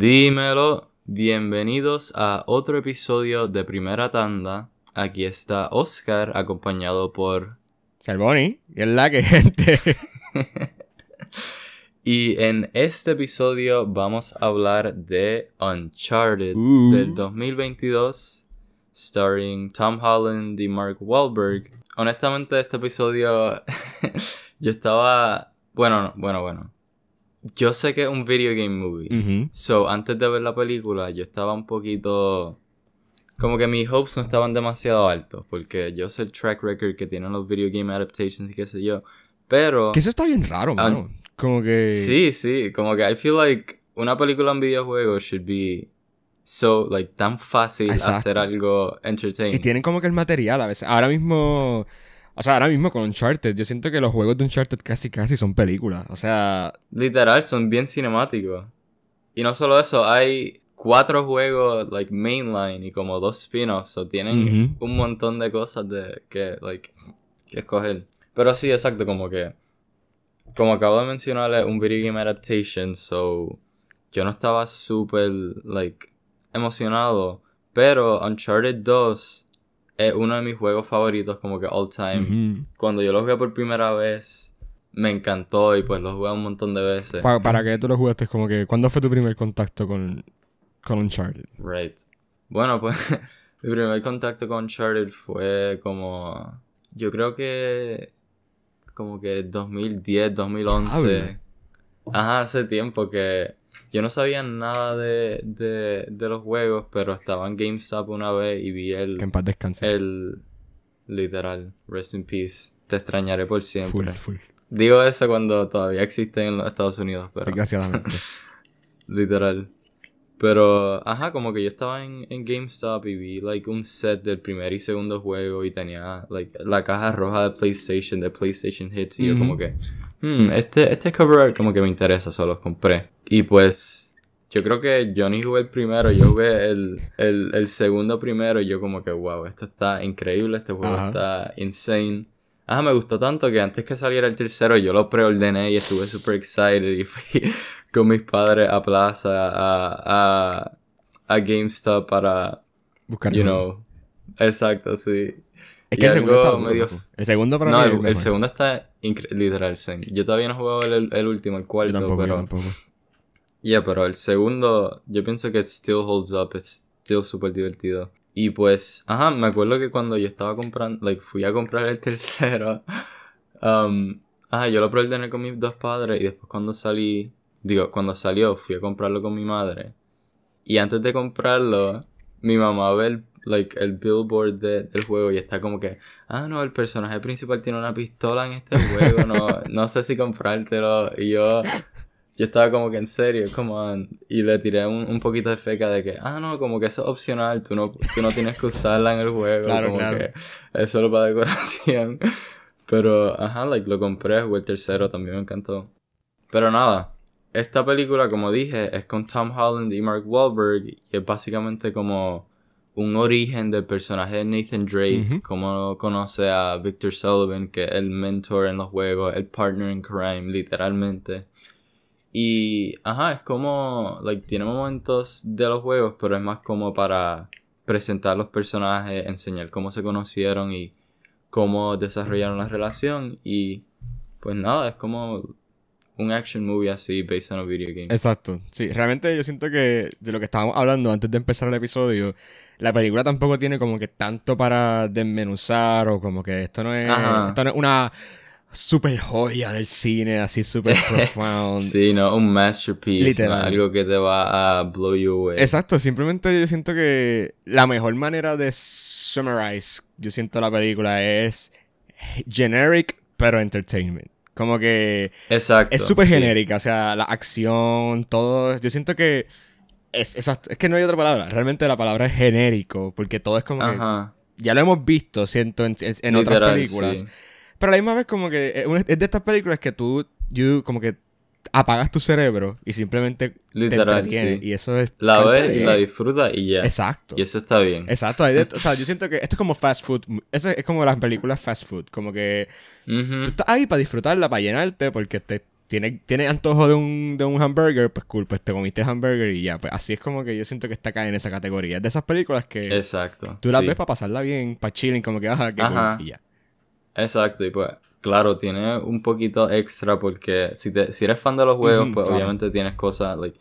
Dímelo, bienvenidos a otro episodio de Primera Tanda. Aquí está Oscar acompañado por Salboni, y es la que gente. y en este episodio vamos a hablar de Uncharted Uh. del 2022, starring Tom Holland y Mark Wahlberg. Honestamente, este episodio yo estaba. Bueno, no, bueno, bueno. Yo sé que es un video game movie. Ujú. So, antes de ver la película, yo estaba un poquito. Como que mis hopes no estaban demasiado altos. Porque yo sé el track record que tienen los video game adaptations y qué sé yo. Pero. Que eso está bien raro, mano. Como que. Sí, sí. Como que I feel like una película en videojuego should be so, like, tan fácil Exacto. hacer algo entertaining. Y tienen como que el material a veces. Ahora mismo. O sea, ahora mismo con Uncharted, yo siento que los juegos de Uncharted casi casi son películas. O sea, Literal, son bien cinemáticos. Y no solo eso, hay cuatro juegos, like, mainline y como dos spin-offs. So tienen un montón de cosas de que, like, que escoger. Pero sí, exacto, como que... Como acabo de mencionar, es un video game adaptation, so... Yo no estaba súper, like, emocionado. Pero Uncharted 2 es uno de mis juegos favoritos, como que all time cuando yo lo jugué por primera vez, me encantó y pues lo jugué un montón de veces. Pa- para que tú lo jugaste, como que. ¿Cuándo fue tu primer contacto con, con Uncharted? Right. Bueno, pues mi primer contacto con Uncharted fue como, yo creo que como que 2010, 2011. Diablo. Ajá, hace tiempo que yo no sabía nada de, de, de los juegos, pero estaba en GameStop una vez y vi el, Que en paz descanse. el literal, rest in peace. Te extrañaré por siempre. full, full. Digo eso cuando todavía existen en los Estados Unidos, pero Desgraciadamente. literal. Pero, ajá, como que yo estaba en, en GameStop y vi, like, un set del primer y segundo juego y tenía, like, la caja roja de PlayStation, de PlayStation Hits y yo como que, hmm, este, este cover art como que me interesa, solo los compré. Y pues, yo creo que yo ni jugué el primero, yo jugué el, el, el segundo primero y yo como que, wow, esto está increíble, este juego Ajá. está insane. Ajá, me gustó tanto que antes que saliera el tercero yo lo preordené y estuve super excited y fui con mis padres a plaza, a, a, a GameStop para, Buscar you know, exacto, sí. Es y que el segundo está medio-. El segundo para No, el, segundo está literal, same. Yo todavía no he jugado el, el último, el Yo cuarto, tampoco, pero... yo tampoco. Yeah, pero el segundo, yo pienso que still holds up, es still súper divertido. Y pues, ajá, me acuerdo que cuando yo estaba comprando, like, fui a comprar el tercero, um, ajá, yo lo preordené con mis dos padres y después cuando salí, digo, cuando salió, fui a comprarlo con mi madre. Y antes de comprarlo, mi mamá ve el, like, el billboard de- del juego y está como que, ah, no, el personaje principal tiene una pistola en este juego, no, no sé si comprártelo. Y yo, yo estaba como que en serio, come on. Y le tiré un, un poquito de feca de que, ah, no, como que eso es opcional, tú no, tú no tienes que usarla en el juego. Claro, como claro. que es solo para decoración. Pero, ajá, like, lo compré, jugué el tercero, también me encantó. Pero nada, esta película, como dije, es con Tom Holland y Mark Wahlberg y es básicamente como un origen del personaje de Nathan Drake, como conoce a Victor Sullivan, que es el mentor en los juegos, el partner in crime, literalmente. Y, ajá, es como, like, tiene momentos de los juegos, pero es más como para presentar los personajes, enseñar cómo se conocieron y cómo desarrollaron la relación. Y, pues nada, es como un action movie así, based on a video game. Exacto. Sí, realmente yo siento que de lo que estábamos hablando antes de empezar el episodio, la película tampoco tiene como que tanto para desmenuzar o como que esto no es, Ajá. esto no es una super joya del cine, así super profound. Sí, no, un masterpiece, Literal. no, algo que te va a blow you away. Exacto, simplemente yo siento que la mejor manera de summarize, yo siento la película es generic pero entertainment. Como que Exacto. es súper sí. genérica, o sea, la acción, todo. Yo siento que es, exacto, es que no hay otra palabra. Realmente la palabra es genérico, porque todo es como que ya lo hemos visto, siento, en, en- en otras películas. sí. Pero a la misma vez como que es una- es de estas películas que tú, you, como que apagas tu cerebro y simplemente te Literal, sí. Y eso es La ves de- la disfrutas y ya. Exacto. Y eso está bien. Exacto. de- o sea, yo siento que esto es como fast food. Eso es como las películas fast food. Como que tú estás ahí para disfrutarla, para llenarte, porque te tienes, tienes antojo de un, de un hamburger, pues cool, pues te comiste el hamburger y ya. Pues así es como que yo siento que está acá en esa categoría. Es de esas películas que Exacto. tú las sí. ves para pasarla bien, para chilling, como que, qué Ajá. cool, y ya. Exacto, y pues, claro, tiene un poquito extra porque si, te, si eres fan de los juegos, pues claro. obviamente tienes cosas, like,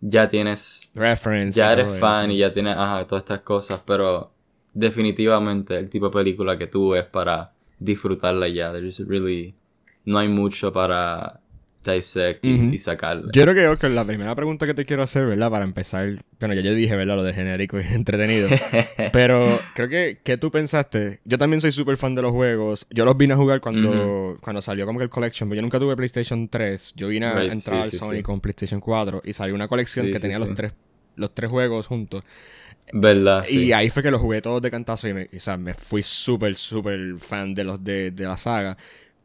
ya tienes, Reference. ya eres fan y ya tienes, ajá, todas estas cosas, pero definitivamente el tipo de película que tú ves para disfrutarla ya, there's really, no hay mucho para dissect y, sacarle. Yo creo que Oscar, la primera pregunta que te quiero hacer, ¿verdad? Para empezar, bueno, ya yo dije, ¿verdad? Lo de genérico y entretenido. Pero creo que, ¿qué tú pensaste? Yo también soy súper fan de los juegos. Yo los vine a jugar cuando, cuando salió como que el Collection, pero yo nunca tuve PlayStation 3. Yo vine a entrar sí, al sí, Sony sí. con PlayStation 4 y salió una colección que tenía los tres los tres juegos juntos. ¿Verdad? Sí. Y ahí fue que los jugué todos de cantazo y me, o sea, me fui súper, súper fan de los de, de la saga.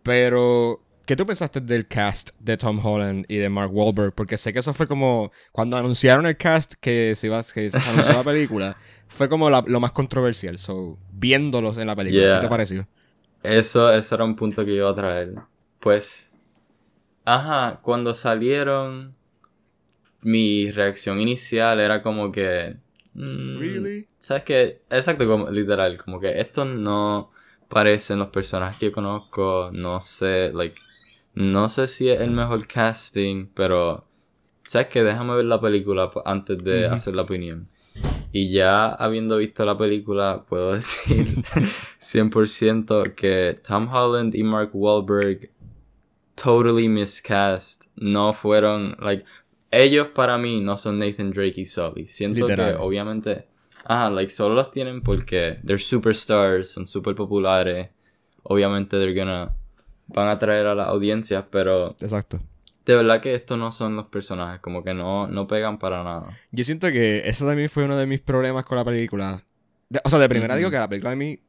Pero, ¿qué tú pensaste del cast de Tom Holland y de Mark Wahlberg? Porque sé que eso fue como, cuando anunciaron el cast que se, iba, que se anunció la película, fue como la- lo más controversial. So, viéndolos en la película, Yeah. ¿qué te pareció? Eso, eso era un punto que iba a traer. Pues, ajá, cuando salieron, mi reacción inicial era como que... mm, Really? ¿Sabes qué? Exacto, como, literal, como que estos no parecen los personajes que yo conozco, no sé, like, no sé si es el mejor casting, pero, ¿sabes qué? Déjame ver la película antes de hacer la opinión. Y ya habiendo visto la película, puedo decir 100% que Tom Holland y Mark Wahlberg totally miscast. No fueron, like, ellos para mí no son Nathan Drake y Sully. Siento Literal. que obviamente, ah, like, solo los tienen porque they're superstars, son super populares. Obviamente they're gonna, van a atraer a las audiencias, pero Exacto. de verdad que estos no son los personajes, como que no, no pegan para nada. Yo siento que eso también fue uno de mis problemas con la película. De- o sea, de primera digo que la película a mí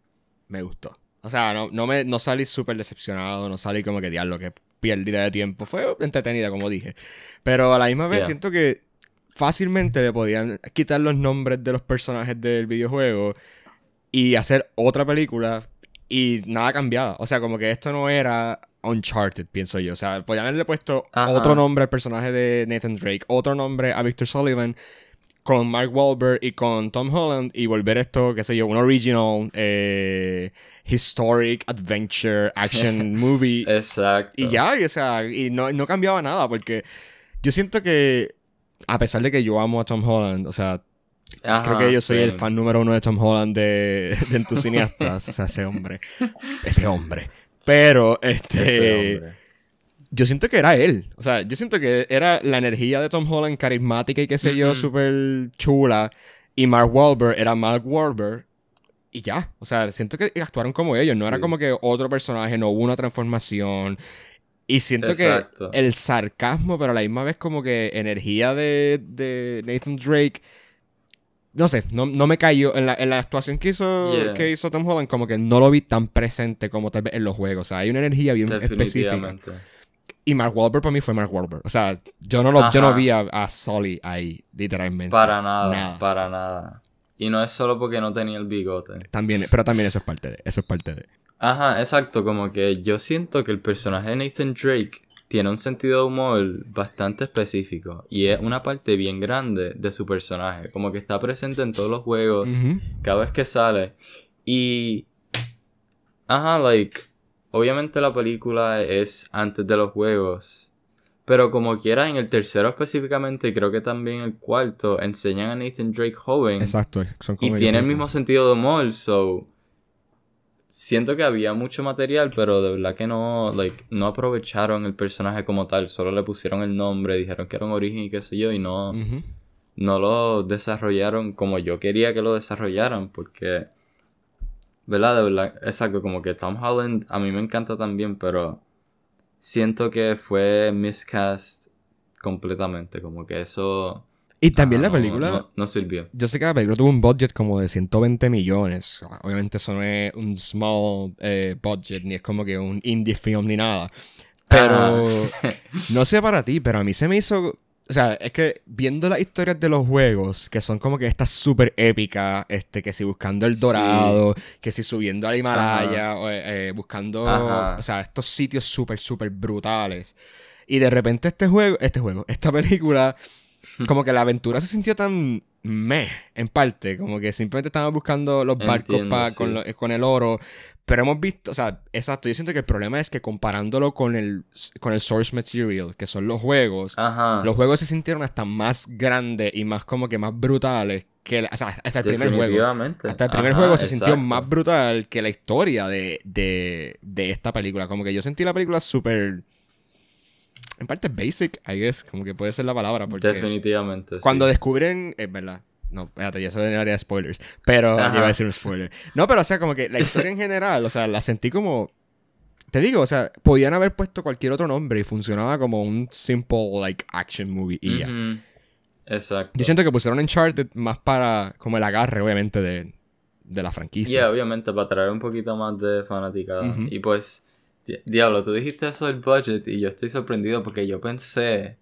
me gustó. O sea, no, no, me, no salí súper decepcionado, no salí como que diablo, que pérdida de tiempo. Fue entretenida, como dije. Pero a la misma vez Yeah. siento que fácilmente le podían quitar los nombres de los personajes del videojuego y hacer otra película y nada cambiaba. O sea, como que esto no era Uncharted, pienso yo. O sea, podían haberle puesto Ajá. otro nombre al personaje de Nathan Drake, otro nombre a Victor Sullivan con Mark Wahlberg y con Tom Holland y volver esto, qué sé yo, un original eh, historic adventure action movie Exacto. y ya, y, o sea, y no, no cambiaba nada porque yo siento que a pesar de que yo amo a Tom Holland, o sea, Ajá, creo que yo soy el fan número uno de Tom Holland de, de en tus cineastas, o sea, ese hombre, ese hombre. Pero, este, hombre. yo siento que era él. O sea, yo siento que era la energía de Tom Holland carismática y qué sé yo, Ujú. súper chula. Y Mark Wahlberg era Mark Wahlberg. Y ya. O sea, siento que actuaron como ellos. No era como que otro personaje, no hubo una transformación. Y siento Exacto. que el sarcasmo, pero a la misma vez como que energía de, de Nathan Drake. No sé, no, no me cayó. En la, en la actuación que hizo, Yeah. que hizo Tom Holland, como que no lo vi tan presente como tal vez en los juegos. O sea, hay una energía bien específica. Y Mark Wahlberg para mí fue Mark Wahlberg. O sea, yo no, lo, yo no vi a, a Sully ahí, literalmente. Para nada, Nada. para nada. Y no es solo porque no tenía el bigote. También, pero también eso es parte de. Eso es parte de. Ajá, exacto, como que yo siento que el personaje de Nathan Drake tiene un sentido de humor bastante específico y es una parte bien grande de su personaje, como que está presente en todos los juegos, cada vez que sale y ajá, like obviamente la película es antes de los juegos, pero como quiera en el tercero específicamente y creo que también el cuarto enseñan a Nathan Drake joven Exacto. Son y como tiene el mismo sentido de humor, so siento que había mucho material, pero de verdad que no, like, no aprovecharon el personaje como tal, solo le pusieron el nombre, dijeron que era un origen y qué sé yo, y no, no lo desarrollaron como yo quería que lo desarrollaran, porque, ¿verdad? De verdad, exacto, como que Tom Holland a mí me encanta también, pero siento que fue miscast completamente, como que eso... Y también ajá, la película. no- no sirvió. Yo sé que la película tuvo un budget como de 120 millones. Obviamente eso no es un small eh, budget, ni es como que un indie film ni nada. Pero no sé para ti, pero a mí se me hizo. O sea, es que viendo las historias de los juegos, que son como que estas súper épicas, este, que si buscando el Sí. dorado, que si subiendo al Himalaya, o, eh, eh, buscando, Ajá. o sea, estos sitios súper, súper brutales. Y de repente este juego, este juego, esta película, como que la aventura se sintió tan meh, en parte. Como que simplemente estaban buscando los barcos Entiendo, pa- sí. con, lo- con el oro. Pero hemos visto, o sea, exacto, yo siento que el problema es que comparándolo con el, con el source material, que son los juegos, Ajá. los juegos se sintieron hasta más grandes y más como que más brutales que, o sea, hasta el primer juego. Hasta el primer Ajá, juego se sintió más brutal que la historia de, de, de esta película. Como que yo sentí la película súper... En parte basic, I guess, como que puede ser la palabra. Porque Definitivamente. sí. cuando descubren... Es verdad. No, espérate, ya eso en el área de spoilers. Pero Ajá. iba a decir un spoiler. No, pero o sea, como que la historia en general, o sea, la sentí como... Te digo, o sea, podían haber puesto cualquier otro nombre y funcionaba como un simple, like, action movie y ya. Exacto. Yo siento que pusieron Uncharted más para como el agarre, obviamente, de, de la Y franquicia. obviamente para traer un poquito más de fanaticada. Y pues, diablo, tú dijiste eso del budget y yo estoy sorprendido porque yo pensé,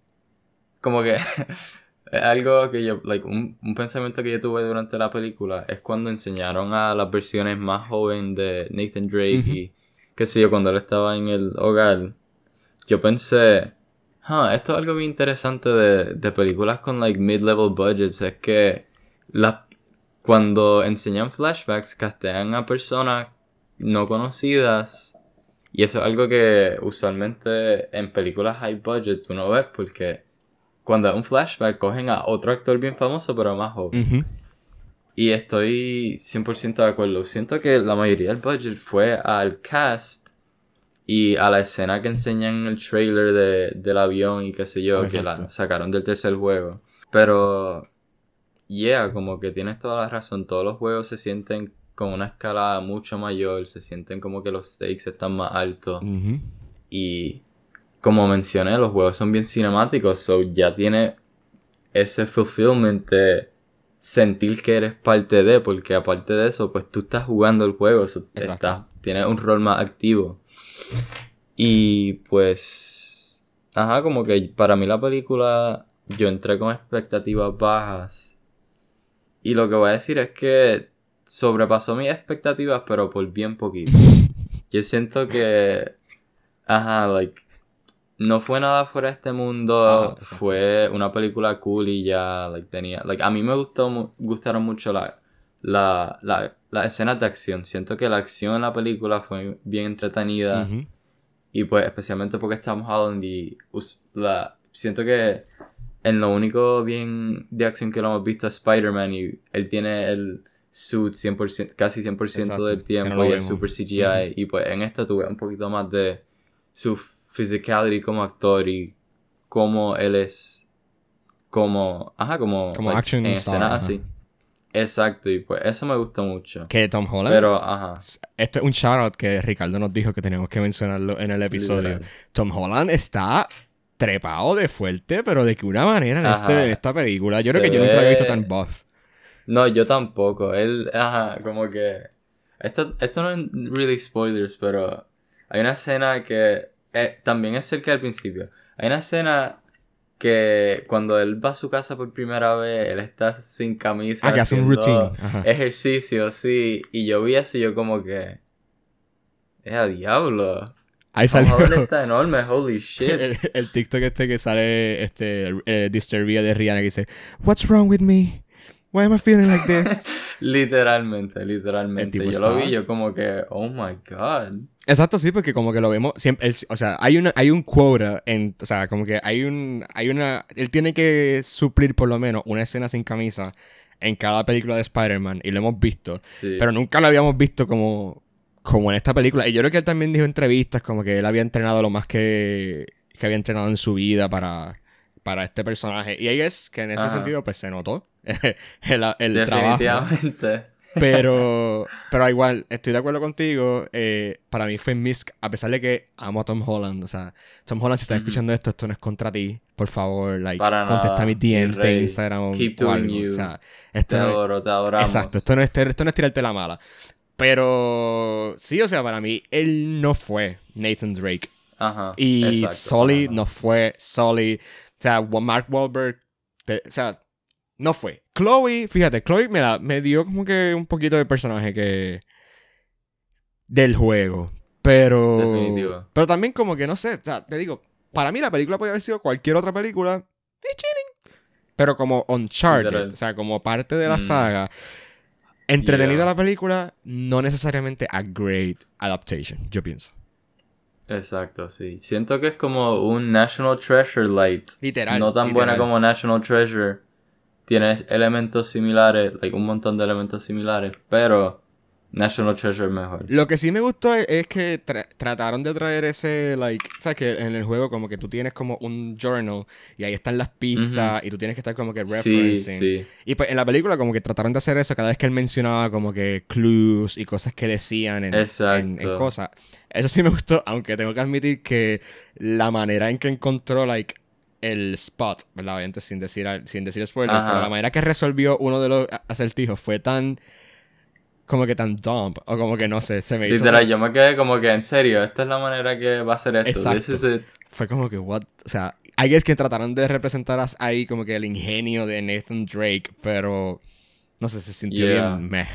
como que, es algo que yo, like, un, un pensamiento que yo tuve durante la película es cuando enseñaron a las versiones más jóvenes de Nathan Drake y qué sé yo, cuando él estaba en el hogar. Yo pensé, "Huh, esto es algo bien interesante de, de películas con like mid-level budgets, es que las cuando enseñan flashbacks, castean a personas no conocidas. Y eso es algo que usualmente en películas high budget tú no ves porque cuando es un flashback cogen a otro actor bien famoso pero más joven. Y estoy 100% de acuerdo. Siento que la mayoría del budget fue al cast y a la escena que enseñan en el trailer de, del avión y qué sé yo, que la sacaron del tercer juego. Pero, yeah, como que tienes toda la razón. Todos los juegos se sienten con una escala mucho mayor, se sienten como que los stakes están más altos. Y como mencioné, los juegos son bien cinemáticos, so ya tiene ese fulfillment de sentir que eres parte de, porque aparte de eso, pues tú estás jugando el juego, so estás- tienes un rol más activo. Y pues, ajá, como que para mí la película, yo entré con expectativas bajas. Y lo que voy a decir es que sobrepasó mis expectativas, pero por bien poquito. Yo siento que, ajá, like, no fue nada fuera de este mundo, Ajá, fue una película cool y ya, like, tenía, like, a mí me gustó, gustaron mucho la, la, la, las escenas de acción. Siento que la acción en la película fue bien entretenida. Y pues especialmente porque es Tom Holland y la, siento que en lo único bien de acción que lo hemos visto es Spider-Man y él tiene el suit 100%, casi 100% Exacto, del tiempo no lo y es super CGI y pues en esta tuve un poquito más de su physicality como actor y cómo él es como, ajá, como, Como like, action en star, ajá. así. Exacto, y pues eso me gustó mucho. Que Tom Holland. Pero, ajá. Esto es un shoutout que Ricardo nos dijo que teníamos que mencionarlo en el episodio. literal. Tom Holland está trepado de fuerte, pero de que una manera en, este, en esta película. Yo creo que yo nunca había visto ve- tan buff. No, yo tampoco. Él, ajá, como que. Esto, esto no es really spoilers, pero hay una escena que eh, también es cerca del principio. Hay una escena que cuando él va a su casa por primera vez, él está sin camisa. Ah, que hace un routine. Ajá. Ejercicio, sí. Y yo vi eso y yo como que. Es a diablo. Ahí salió está enorme, holy shit. el, el TikTok este que sale, este, eh, Disturbia de Rihanna que dice, What's wrong with me? Why am I feeling like this? literalmente, literalmente. Yo lo vi yo como que, oh my god. Exacto, sí, porque como que lo vemos siempre, él- o sea, hay una, hay un quota en, o sea, como que hay un, hay una, él tiene que suplir por lo menos una escena sin camisa en cada película de Spider-Man y lo hemos visto, Sí. pero nunca lo habíamos visto como, como en esta película. Y yo creo que él también dijo en entrevistas como que él había entrenado lo más que, que había entrenado en su vida para, para este personaje. Y ahí es que en ese Ajá. sentido pues se notó el, el trabajo. Pero, pero igual, estoy de acuerdo contigo. eh, para mí fue Misk, a pesar de que amo a Tom Holland. O sea, Tom Holland, si estás escuchando esto, esto no es contra ti. Por favor, like, Para contesta nada, mis DMs de. Instagram Keep o doing algo. you. O sea, Te esto no es- adoro, te adoramos. Exacto, esto no, es, esto no es tirarte la mala. Pero sí, o sea, para mí, él no fue Nathan Drake. Ajá. Y exacto, Sully no fue Sully. O sea, Mark Wahlberg. te- o sea, no fue. Chloe, fíjate, Chloe me, la- me dio como que un poquito de personaje que. del juego. Pero. Definitivo. Pero también, como que no sé. O sea, te digo, para mí la película podría haber sido cualquier otra película. Pero como Uncharted, Literal. o sea, como parte de la Mm. saga. Entretenida Yeah. la película, no necesariamente a great adaptation, yo pienso. Exacto, sí. Siento que es como un National Treasure Light. Literal. no tan buena como National Treasure. Tiene elementos similares, like un montón de elementos similares, pero National Treasure es mejor. Lo que sí me gustó es, es que tra- trataron de traer ese, like, ¿sabes? Que en el juego como que tú tienes como un journal y ahí están las pistas y tú tienes que estar como que referencing. sí. Y pues en la película como que trataron de hacer eso cada vez que él mencionaba como que clues y cosas que decían en, en cosas. Eso sí me gustó, aunque tengo que admitir que la manera en que encontró, like, el spot, ¿verdad? Obviamente sin decir, sin decir spoilers, pero la manera que resolvió uno de los acertijos fue tan... Como que tan dumb, o como que no sé, se me hizo... Literal, yo me quedé como que en serio, esta es la manera que va a ser esto. This is it. Fue como que, what? O sea, hay es que trataron de representar ahí como que el ingenio de Nathan Drake, pero no sé, se sintió Yeah. bien meh.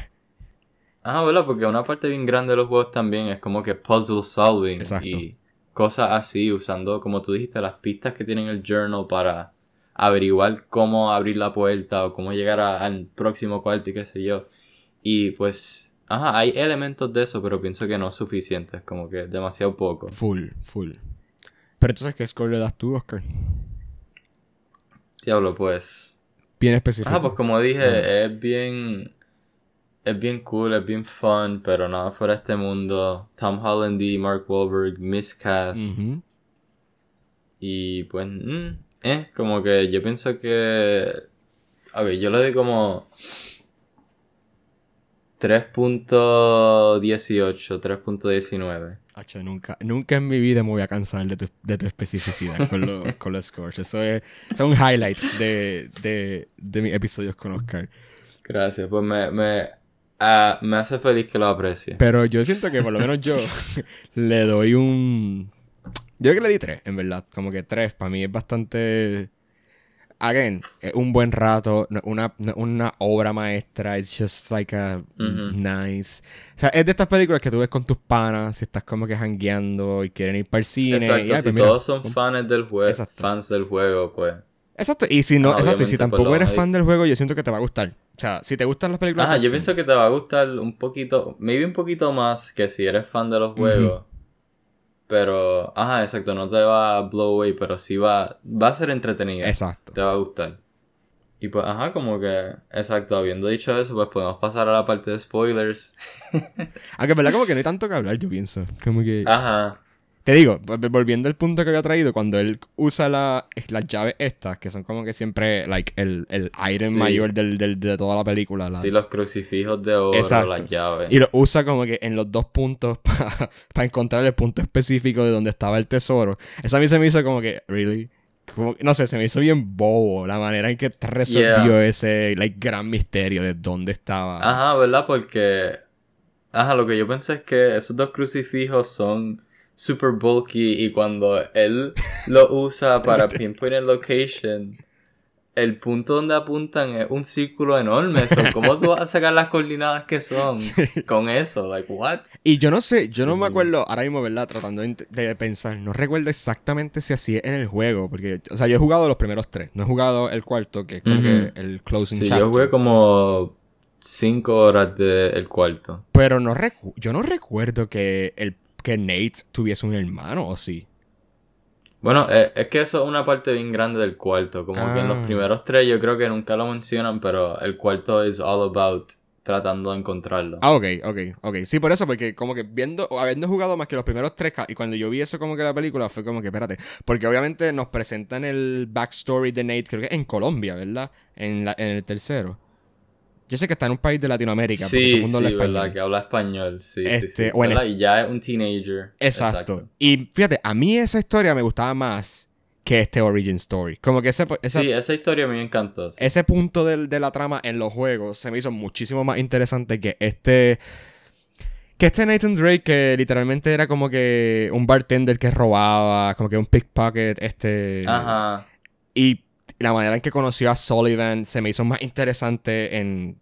Ah, ¿verdad? Porque una parte bien grande de los juegos también es como que puzzle solving Exacto. y cosas así, usando, como tú dijiste, las pistas que tiene el journal para averiguar cómo abrir la puerta o cómo llegar a- al próximo cuarto y qué sé yo. Y pues, ajá, hay elementos de eso, pero pienso que no es suficiente, es como que demasiado poco. Full, full. Pero entonces, ¿qué score le das tú, Oscar? Diablo, pues. Bien específico. Ajá, pues como dije, es bien. Es bien cool, es bien fun, pero nada fuera de este mundo. Tom Holland y Mark Wahlberg, miscast. Y pues, mm, eh, como que yo pienso que. Ok, yo le doy como. 3.18, 3.19. Hacho, nunca, nunca en mi vida me voy a cansar de tu, de tu especificidad con, los- con los scores. Eso es, eso es un highlight de, de, de mis episodios con Oscar. Gracias, pues me, me, ah, me hace feliz que lo aprecie. Pero yo siento que por lo menos yo le doy un... Yo creo que le di tres, en verdad. Como que tres para mí es bastante... Again, es un buen rato, una, una obra maestra, it's just like a Ujú. nice. O sea, es de estas películas que tú ves con tus panas, si estás como que jangueando y quieren ir para el cine. Exacto, y, ay, si pues mira, todos son fans del juego, fans del juego, pues. Exacto, y si no, Ah, exacto, y si tampoco pues, lo eres fan del juego, yo siento que te va a gustar. O sea, si te gustan las películas de yo acción, pienso que te va a gustar un poquito, maybe un poquito más que si eres fan de los juegos. Pero, ajá, exacto, no te va a blow away, pero sí va, va a ser entretenida. Exacto. Te va a gustar. Y pues, ajá, como que, exacto, habiendo dicho eso, pues podemos pasar a la parte de spoilers. Aunque en verdad como que no hay tanto que hablar, yo pienso. Como que... Ajá. Te digo, vol- volviendo al punto que había traído, cuando él usa la, las llaves estas, que son como que siempre, like, el, el item Sí. mayor del, del- de toda la película. la- Sí, los crucifijos de oro, Exacto. las llaves. Y lo usa como que en los dos puntos para encontrar el punto específico de donde estaba el tesoro. Eso a mí se me hizo como que, really? Como, no sé, se me hizo bien bobo la manera en que resolvió ese, like, gran misterio de dónde estaba. Ajá, ¿verdad? Porque. Ajá, lo que yo pensé es que esos dos crucifijos son super bulky y cuando él lo usa para pinpoint el location, el punto donde apuntan es un círculo enorme. So, ¿Cómo tú vas a sacar las coordinadas que son con eso? Like, what? Y yo no sé, yo no me Ujú. acuerdo ahora mismo, ¿verdad? Tratando de, de pensar, no recuerdo exactamente si así es en el juego, porque, o sea, yo he jugado los primeros tres, no he jugado el cuarto, que es como que el closing Sí, chapter. yo jugué como 5 horas del cuarto. Pero no recu- yo no recuerdo que, el, que Nate tuviese un hermano, ¿o sí? Bueno, eh, es que eso es una parte bien grande del cuarto. Como que en los Ah. primeros tres yo creo que nunca lo mencionan, pero el cuarto es all about tratando de encontrarlo. Ah, ok, ok, ok. Sí, por eso, porque como que viendo, o habiendo jugado más que los primeros tres, y cuando yo vi eso como que la película, fue como que, espérate, porque obviamente nos presentan el backstory de Nate, creo que en Colombia, ¿verdad? En, la, en el tercero. Yo sé que está en un país de Latinoamérica, porque todo sí, el mundo sí, habla español. verdad, que habla español, sí, sí, Este, sí, bueno. ¿verdad? Y ya es un teenager. Exacto. Y fíjate, a mí esa historia me gustaba más que este origin story. Como que ese, esa- Sí, esa historia a mí me encantó. sí. ese punto del- de la trama en los juegos se me hizo muchísimo más interesante que este... Que este Nathan Drake que literalmente era como que un bartender que robaba, como que un pickpocket, este... Ajá. Y la manera en que conoció a Sullivan se me hizo más interesante en,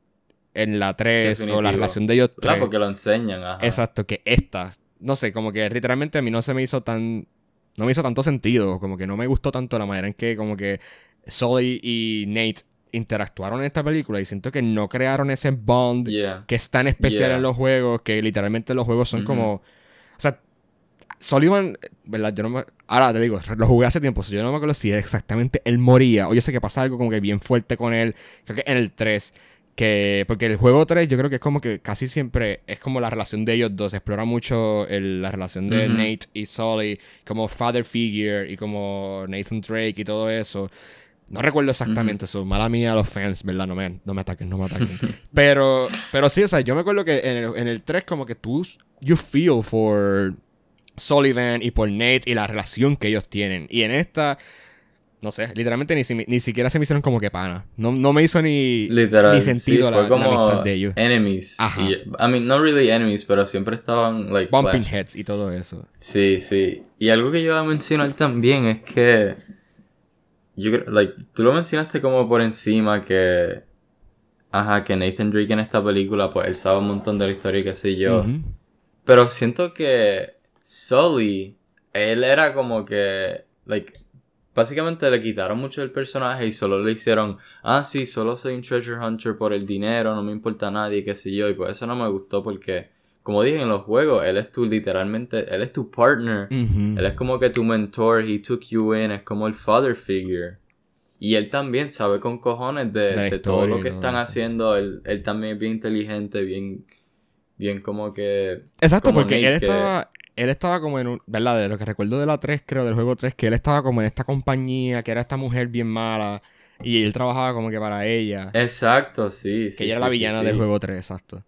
en la 3 o la relación de ellos tres. Porque lo enseñan, ajá. Exacto, que esta. No sé, como que literalmente a mí no se me hizo tan no me hizo tanto sentido. Como que no me gustó tanto la manera en que como que Sully y Nate interactuaron en esta película y siento que no crearon ese bond Yeah. que es tan especial Yeah. en los juegos que literalmente los juegos son Ujú. como... O sea, Sullivan, ¿verdad? Yo no me... Ahora te digo, lo jugué hace tiempo, so yo no me acuerdo si exactamente él moría o yo sé que pasa algo como que bien fuerte con él, creo que en el 3, que... Porque el juego 3 yo creo que es como que casi siempre es como la relación de ellos dos, explora mucho el- la relación de. Nate y Sully como father figure y como Nathan Drake y todo eso. No recuerdo exactamente eso, mala mía los fans, ¿verdad? No me, no me ataquen, no me ataquen. pero, pero sí, o sea, yo me acuerdo que en el, en el 3 como que tú, you feel for Sullivan y por Nate y la relación que ellos tienen. Y en esta, no sé, literalmente ni, si- ni siquiera se me hicieron como que pana. No, no me hizo ni, Literal. ni sentido sí, la, fue la como amistad de ellos. enemies. Ajá. Y, I mean, not really enemies, pero siempre estaban, like, Bumping heads y todo eso. Sí, sí. Y algo que yo iba a mencionar también es que. Yo creo, like, tú lo mencionaste como por encima que. Ajá, que Nathan Drake en esta película, pues él sabe un montón de la historia y qué sé yo. Pero siento que Sully, él era como que, like, básicamente le quitaron mucho del personaje y solo le hicieron, ah, sí, solo soy un treasure hunter por el dinero, no me importa nadie, qué sé yo, y pues eso no me gustó porque, como dije en los juegos, él es tu, literalmente, él es tu partner, él es como que tu mentor, he took you in, es como el father figure. Y él también sabe con cojones de, todo lo que están haciendo, él, él también es bien inteligente, bien, bien como que... Exacto, como porque él estaba, él estaba como en un, ¿verdad? De lo que recuerdo de la 3, creo, del juego 3, que él estaba como en esta compañía, que era esta mujer bien mala, y él trabajaba como que para ella. Exacto, sí. que ella era la villana del juego 3, exacto.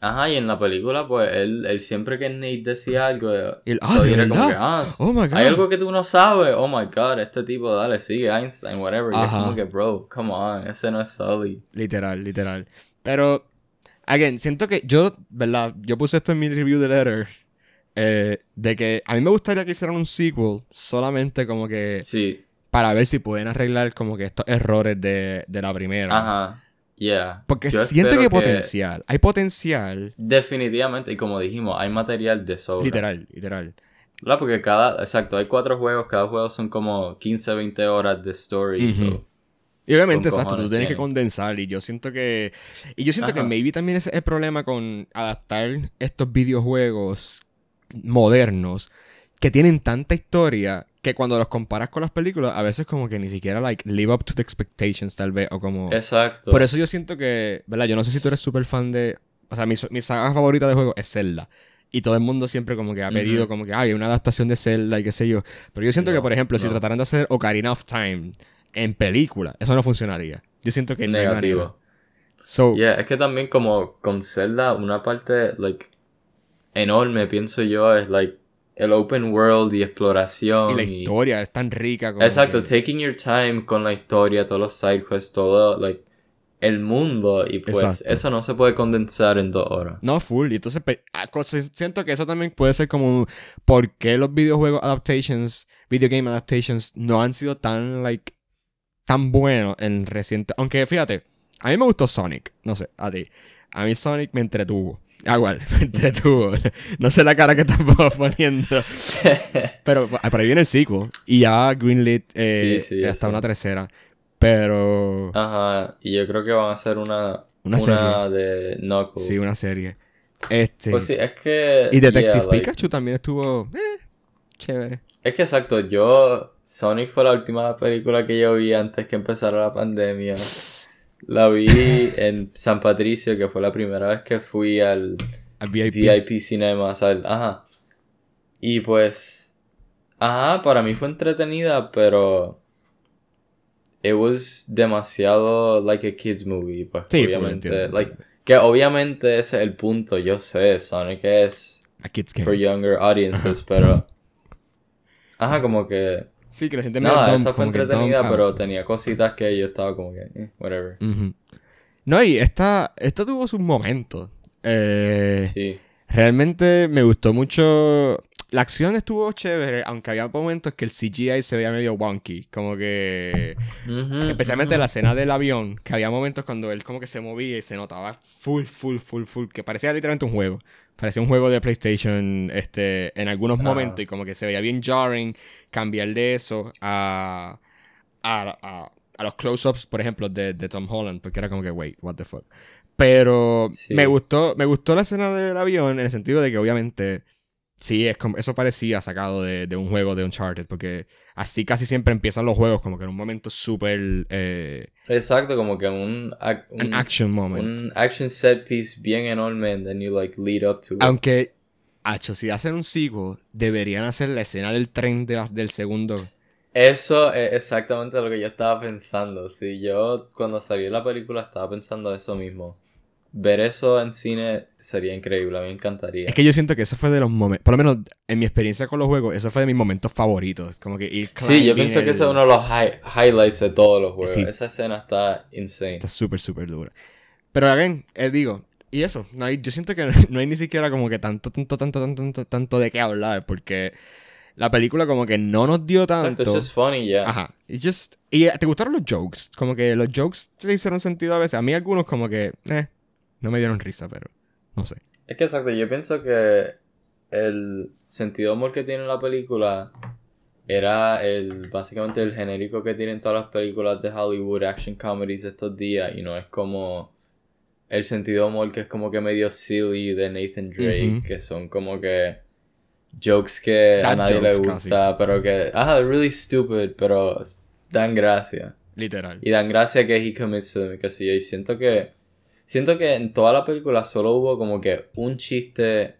Ajá, y en la película, pues, él, él siempre que Nate decía algo, Y él, ah, ¿de era como que, ah, Oh my God. hay algo que tú no sabes, oh my god, este tipo, dale, sigue Einstein, whatever. Y es como que, bro, come on, ese no es Sully. Literal, literal. Pero, again, siento que yo, ¿verdad? Yo puse esto en mi review de Letter. Eh, de que a mí me gustaría que hicieran un sequel solamente como que Sí, para ver si pueden arreglar como que estos errores de, de la primera. ajá, yeah. Porque Yo siento que hay potencial. Hay potencial. Definitivamente, y como dijimos, hay material de sobra. Literal, literal. ¿Verdad? Porque cada, exacto, hay cuatro juegos, cada juego son como 15, 20 horas de story. So- Y obviamente, exacto, tú tienes que condensar. Y yo siento que. Y yo siento que maybe también ese es el problema con adaptar estos videojuegos modernos que tienen tanta historia que cuando los comparas con las películas, a veces como que ni siquiera like live up to the expectations, tal vez. O como. Exacto. Por eso yo siento que. ¿Verdad? Yo no sé si tú eres súper fan de. O sea, mi, mi saga favorita de juego es Zelda. Y todo el mundo siempre como que ha pedido como que hay una adaptación de Zelda y qué sé yo. Pero yo siento que, No, por ejemplo, si no. trataran de hacer Ocarina of Time en película, eso no funcionaría. Yo siento que no. Negativo. So, Yeah, es que también como con Zelda, una parte, like, enorme, pienso yo, es, like, el open world y exploración. y la y- historia es tan rica como Exacto, que- taking your time con la historia, todos los side quests, todo, like, el mundo. Y pues Exacto. eso no se puede condensar en dos horas. No, full. Y entonces ah, siento que eso también puede ser como un- por qué los videojuegos adaptations, video game adaptations no han sido tan like tan buenos en reciente, aunque fíjate, a mí me gustó Sonic, no sé, a ti. A mí Sonic me entretuvo. Ah, igual, me entretuvo. No sé la cara que estás poniendo. Pero ah, por ahí viene el sequel. Y ya Greenlit eh, Sí, sí, hasta una tercera. Pero. Ajá, y yo creo que van a hacer una, Una una, de Knuckles. Sí, una serie. Este. Pues sí, es que... Y Detective yeah, like, Pikachu también estuvo. eh, chévere. Es que exacto, yo. Sonic fue la última película que yo vi antes que empezara la pandemia. La vi en San Patricio, que fue la primera vez que fui al Al VIP. VIP Cinema. o sea, el- Ajá. Y pues. Ajá, para mí fue entretenida, pero. It was demasiado like a kids movie. Pues Sí, obviamente. entiendo, like, que obviamente ese es el punto. Yo sé, Sonic es A Kids Game. for younger audiences, pero. Ajá, como que. Sí, que la gente Nada, dumb, esa fue entretenida, pero tenía cositas que yo estaba como que. eh, whatever. No, y esta, esta tuvo sus momentos. Eh, Sí. Realmente me gustó mucho. La acción estuvo chévere, aunque había momentos que el CGI se veía medio wonky. Como que. especialmente la escena del avión, que había momentos cuando él como que se movía y se notaba full, full, full, full. Que parecía literalmente un juego. Parecía un juego de PlayStation este, en algunos momentos y como que se veía bien jarring cambiar de eso a, a, a, los close-ups, por ejemplo, de, de, Tom Holland, porque era como que, wait, what the fuck. Pero me gustó me gustó la escena del avión en el sentido de que obviamente Sí, es como, eso parecía sacado de, de, un juego de Uncharted, porque así casi siempre empiezan los juegos, como que en un momento súper... Eh, Exacto, como que un, un, action moment. Un action set piece bien enorme, and then you like lead up to it. Aunque, hacho, si hacen un sequel, deberían hacer la escena del tren de, del segundo. Eso es exactamente lo que yo estaba pensando. Sí, yo cuando salió la película estaba pensando eso mismo ver eso en cine sería increíble, a mí me encantaría. Es que yo siento que eso fue de los momentos, por lo menos en mi experiencia con los juegos, eso fue de mis momentos favoritos. Como que ir Sí, yo pienso que eso es uno de los highlights de todos los juegos. Esa escena está insane. Está súper, súper dura. Pero, again, eh, digo, y eso, no hay, yo siento que no hay ni siquiera como que tanto, tanto, tanto, tanto, tanto, de qué hablar, porque la película como que no nos dio tanto. Entonces es funny ya. Ajá. Y just, y te gustaron los jokes, como que los jokes se hicieron sentido a veces. A mí algunos como que, eh, no me dieron risa, pero no sé. Es que exacto, yo pienso que el sentido de humor que tiene la película era el básicamente el genérico que tienen todas las películas de Hollywood action comedies estos días y no es como el sentido de humor que es como que medio silly de Nathan Drake, que son como que jokes que a nadie le gusta, pero que ah, really stupid, pero dan gracia. Literal. Y dan gracia que he commits to them, que sí, y siento que Siento que en toda la película solo hubo como que un chiste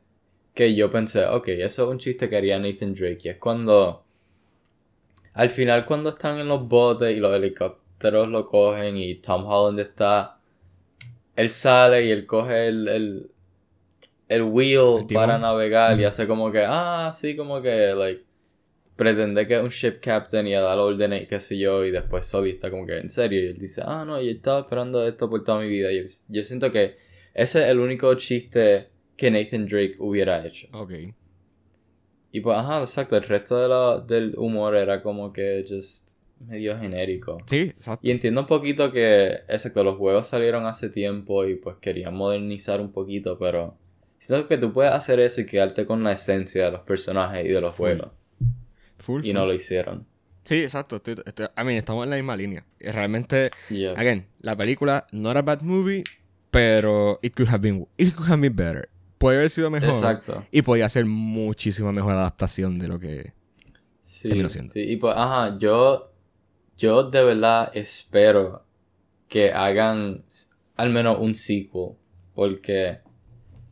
que yo pensé, ok, eso es un chiste que haría Nathan Drake. Y es cuando. Al final, cuando están en los botes y los helicópteros lo cogen y Tom Holland está. Él sale y él coge el, el, el wheel para navegar y hace como que, ah, sí, como que, like pretende que es un ship captain y a dar órdenes y qué sé yo, y después Soli está como que en serio, y él dice, ah, no, yo estaba esperando esto por toda mi vida. Y yo, siento que ese es el único chiste que Nathan Drake hubiera hecho. Ok. Y pues, ajá, exacto, el resto de la, del humor era como que just medio genérico. Sí, exacto. Y entiendo un poquito que, exacto, los juegos salieron hace tiempo y pues querían modernizar un poquito, pero siento que tú puedes hacer eso y quedarte con la esencia de los personajes y de los juegos y no lo hicieron. Sí, exacto. I mean, estamos en la misma línea. Y realmente, again, la película no era bad movie, pero it could have been, it could have been better. Puede haber sido mejor. Exacto. Y podía ser muchísima mejor adaptación de lo que sí, terminó siendo. Sí, y pues, ajá, yo, yo de verdad espero que hagan al menos un sequel. Porque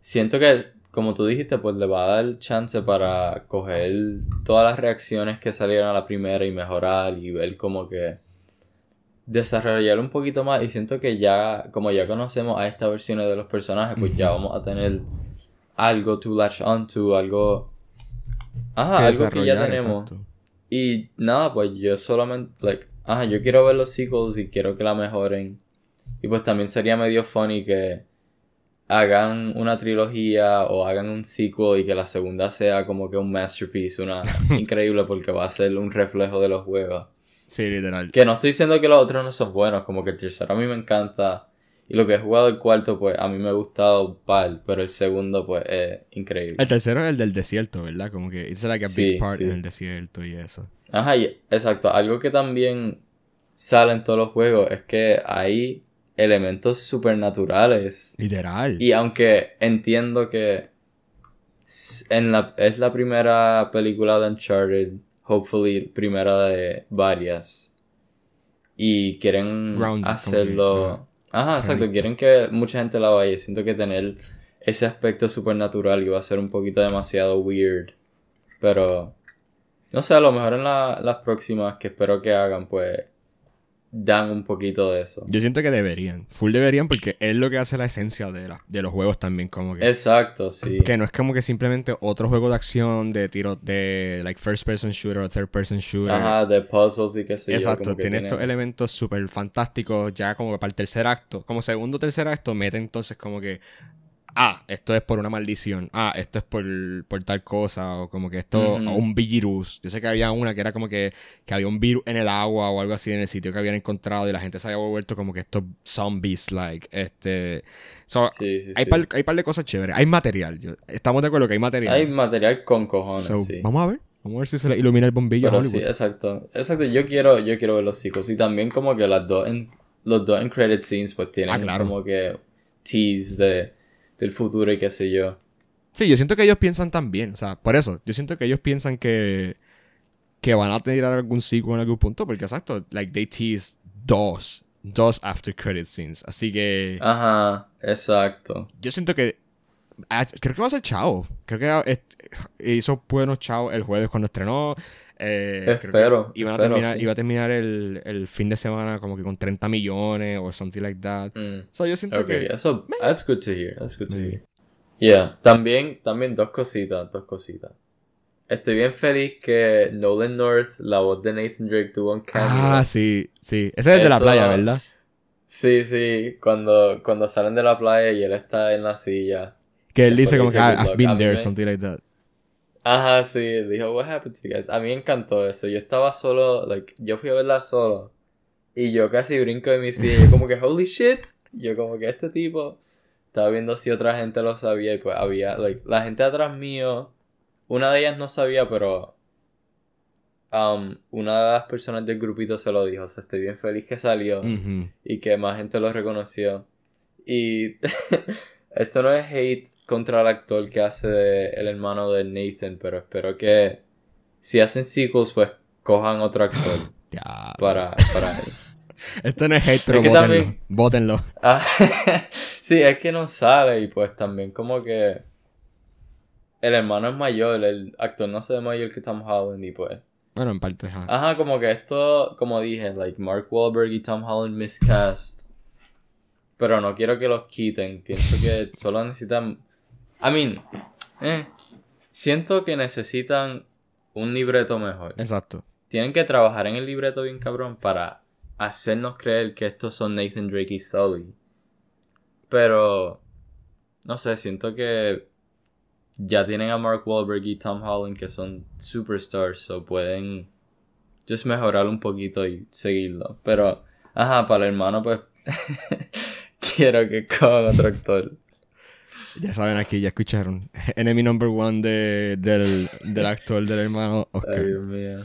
siento que como tú dijiste, pues le va a dar chance para coger todas las reacciones que salieron a la primera y mejorar y ver como que desarrollar un poquito más y siento que ya, como ya conocemos a estas versiones de los personajes, pues ya vamos a tener algo to latch onto, algo... Ajá, algo que ya tenemos. Y nada, pues yo solamente, like, ajá, yo quiero ver los sequels y quiero que la mejoren. Y pues también sería medio funny que hagan una trilogía o hagan un sequel y que la segunda sea como que un masterpiece, una increíble porque va a ser un reflejo de los juegos. Sí, literal. Que no estoy diciendo que los otros no son buenos, como que el tercero a mí me encanta y lo que he jugado el cuarto pues a mí me ha gustado par, pero el segundo pues es increíble. El tercero es el del desierto, ¿verdad? Como que it's like a big part en el desierto y eso. Ajá, exacto. Algo que también sale en todos los juegos es que ahí elementos supernaturales. Literal. Y aunque entiendo que en la, es la primera película de Uncharted, hopefully primera de varias, y quieren hacerlo... Ajá, exacto, quieren que mucha gente la vaya. Siento que tener ese aspecto supernatural iba a ser un poquito demasiado weird. Pero, no sé, a lo mejor en las próximas que espero que hagan, pues dan un poquito de eso. Yo siento que deberían. Full deberían porque es lo que hace la esencia de, la, de los juegos también. Como que. Exacto, sí. Que no es como que simplemente otro juego de acción, de tiro, de like first person shooter o third person shooter. Ajá, de puzzles y qué sé Exacto, yo, tiene estos elementos súper fantásticos ya como que para el tercer acto. Como segundo o tercer acto mete entonces como que ah, esto es por una maldición, ah, esto es por, por tal cosa, o como que esto, o un virus. Yo sé que había una que era como que, que había un virus en el agua o algo así en el sitio que habían encontrado y la gente se había vuelto como que estos zombies, like, este... So, Sí, sí, hay, sí. par, hay par de cosas chéveres, hay material, yo- estamos de acuerdo que hay material. Hay material con cojones, So, sí. Vamos a ver, vamos a ver si se le ilumina el bombillo Pero sí, exacto. Exacto, yo quiero, yo quiero ver los chicos. Y también como que las dos en, los dos en credit scenes pues tienen Ah, claro. como que tease de, del futuro y qué sé yo. Sí, yo siento que ellos piensan también, o sea, por eso, yo siento que ellos piensan que que van a tener algún sequel en algún punto, porque exacto, like they tease dos, dos after credit scenes, así que Ajá, exacto. yo siento que creo que va a ser Chao, creo que hizo buenos Chao el jueves cuando estrenó, eh, Espero, iban a espero, terminar, sí. iba a terminar el, el fin de semana como que con 30 millones o something like that. Mm. So, yo siento Ok, que eso, that's good to hear, that's good to hear. Yeah, también, también dos cositas, dos cositas. Estoy bien feliz que Nolan North, la voz de Nathan Drake, tuvo un cameo. Ah, sí, sí. Ese es de la playa, ¿verdad? Sí, sí, cuando, cuando salen de la playa y él está en la silla. Que él dice como que "Ah, "Good I've luck". been there, me- something like that. Ajá, sí, dijo, what happened to you guys? A mí me encantó eso. Yo estaba solo, like, yo fui a verla solo. Y yo casi brinco de mi silla. Yo como que, holy shit. Yo como que este tipo estaba viendo si otra gente lo sabía. Y pues había, like, la gente atrás mío. Una de ellas no sabía, pero. um, una de las personas del grupito se lo dijo. O sea, estoy bien feliz que salió. Y que más gente lo reconoció. Y esto no es hate contra el actor que hace de- el hermano de Nathan, pero espero que si hacen sequels, pues cojan otro actor Ya. para, para él. Esto no es hate, pero que bótenlo. también- Bótenlo. Ah, sí, es que no sale y pues también como que el hermano es mayor, el actor no se ve mayor que Tom Holland y pues Bueno, en parte, ajá. Ajá, como que esto, como dije, like Mark Wahlberg y Tom Holland miscast. Pero no quiero que los quiten. Pienso que solo necesitan. I mean, eh, siento que necesitan un libreto mejor. Exacto. Tienen que trabajar en el libreto bien cabrón para hacernos creer que estos son Nathan Drake y Sully. Pero, no sé, siento que ya tienen a Mark Wahlberg y Tom Holland que son superstars, o pueden just mejorar un poquito y seguirlo. Pero, ajá, para el hermano, pues, quiero que cojan otro actor. Ya saben aquí, ya escucharon. Enemy number one de, del, del actor del hermano Oscar. Ay, Dios mío.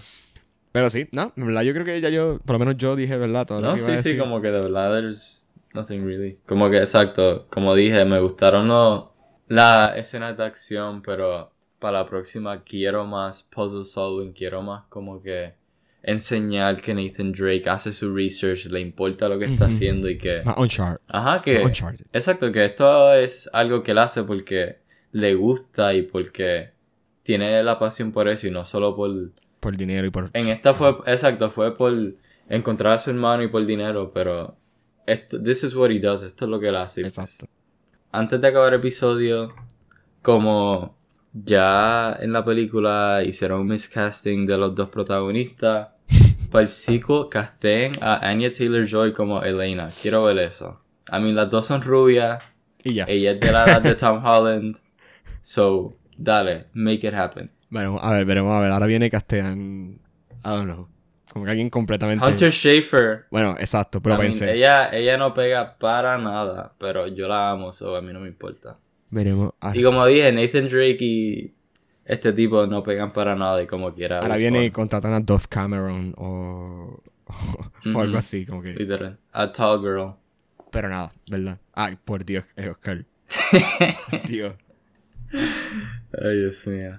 Pero sí, no, en verdad yo creo que ya yo, por lo menos yo dije, ¿verdad? Todo lo No, que iba a sí, sí, como que de verdad, there's nothing really. Como que, exacto, como dije, me gustaron los, las escenas de acción, pero para la próxima quiero más puzzle solving, quiero más como que enseñar que Nathan Drake hace su research, le importa lo que está haciendo y que... Uncharted. Ajá, que... Uncharted. Exacto, que esto es algo que él hace porque le gusta y porque tiene la pasión por eso y no solo por... Por dinero y por... En esta fue, exacto, fue por encontrar a su hermano y por dinero, pero esto, this is what he does, esto es lo que él hace. Exacto. Antes de acabar el episodio, como ya en la película hicieron un miscasting de los dos protagonistas, para el sequel casteen a Anya Taylor-Joy como Elena. Quiero ver eso. A mí las dos son rubias, Y ya. ella es de la edad de Tom Holland, so dale, make it happen. Bueno, a ver, veremos, a ver. Ahora viene Castellan... I don't know. Como que alguien completamente... Hunter Schafer Bueno, exacto, pero I mean, pensé. ella, ella no pega para nada, pero yo la amo, so a mí no me importa. Veremos. Y como dije, Nathan Drake y este tipo no pegan para nada y como quiera. ahora it's viene y contratan a Dove Cameron o... o algo así, como que... Literal. A tall girl. Pero nada, ¿verdad? Ay, por Dios, es Oscar. Dios. Ay, Dios mío.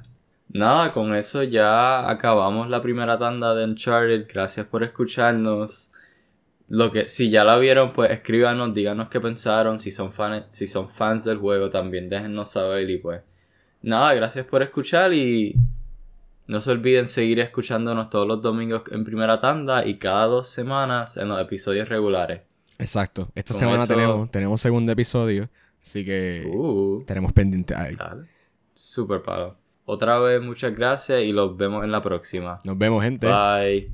Nada, con eso ya acabamos la primera tanda de Uncharted. Gracias por escucharnos. Lo que, si ya la vieron, pues escríbanos, díganos qué pensaron. Si son, fan, si son fans del juego, también déjennos saber. Y pues, nada, gracias por escuchar. Y no se olviden seguir escuchándonos todos los domingos en primera tanda y cada dos semanas en los episodios regulares. Exacto. Esta Con semana eso- tenemos, tenemos segundo episodio. Así que Uh, tenemos pendiente. Dale. Super palo. Otra vez, muchas gracias y los vemos en la próxima. nos vemos, gente. Bye.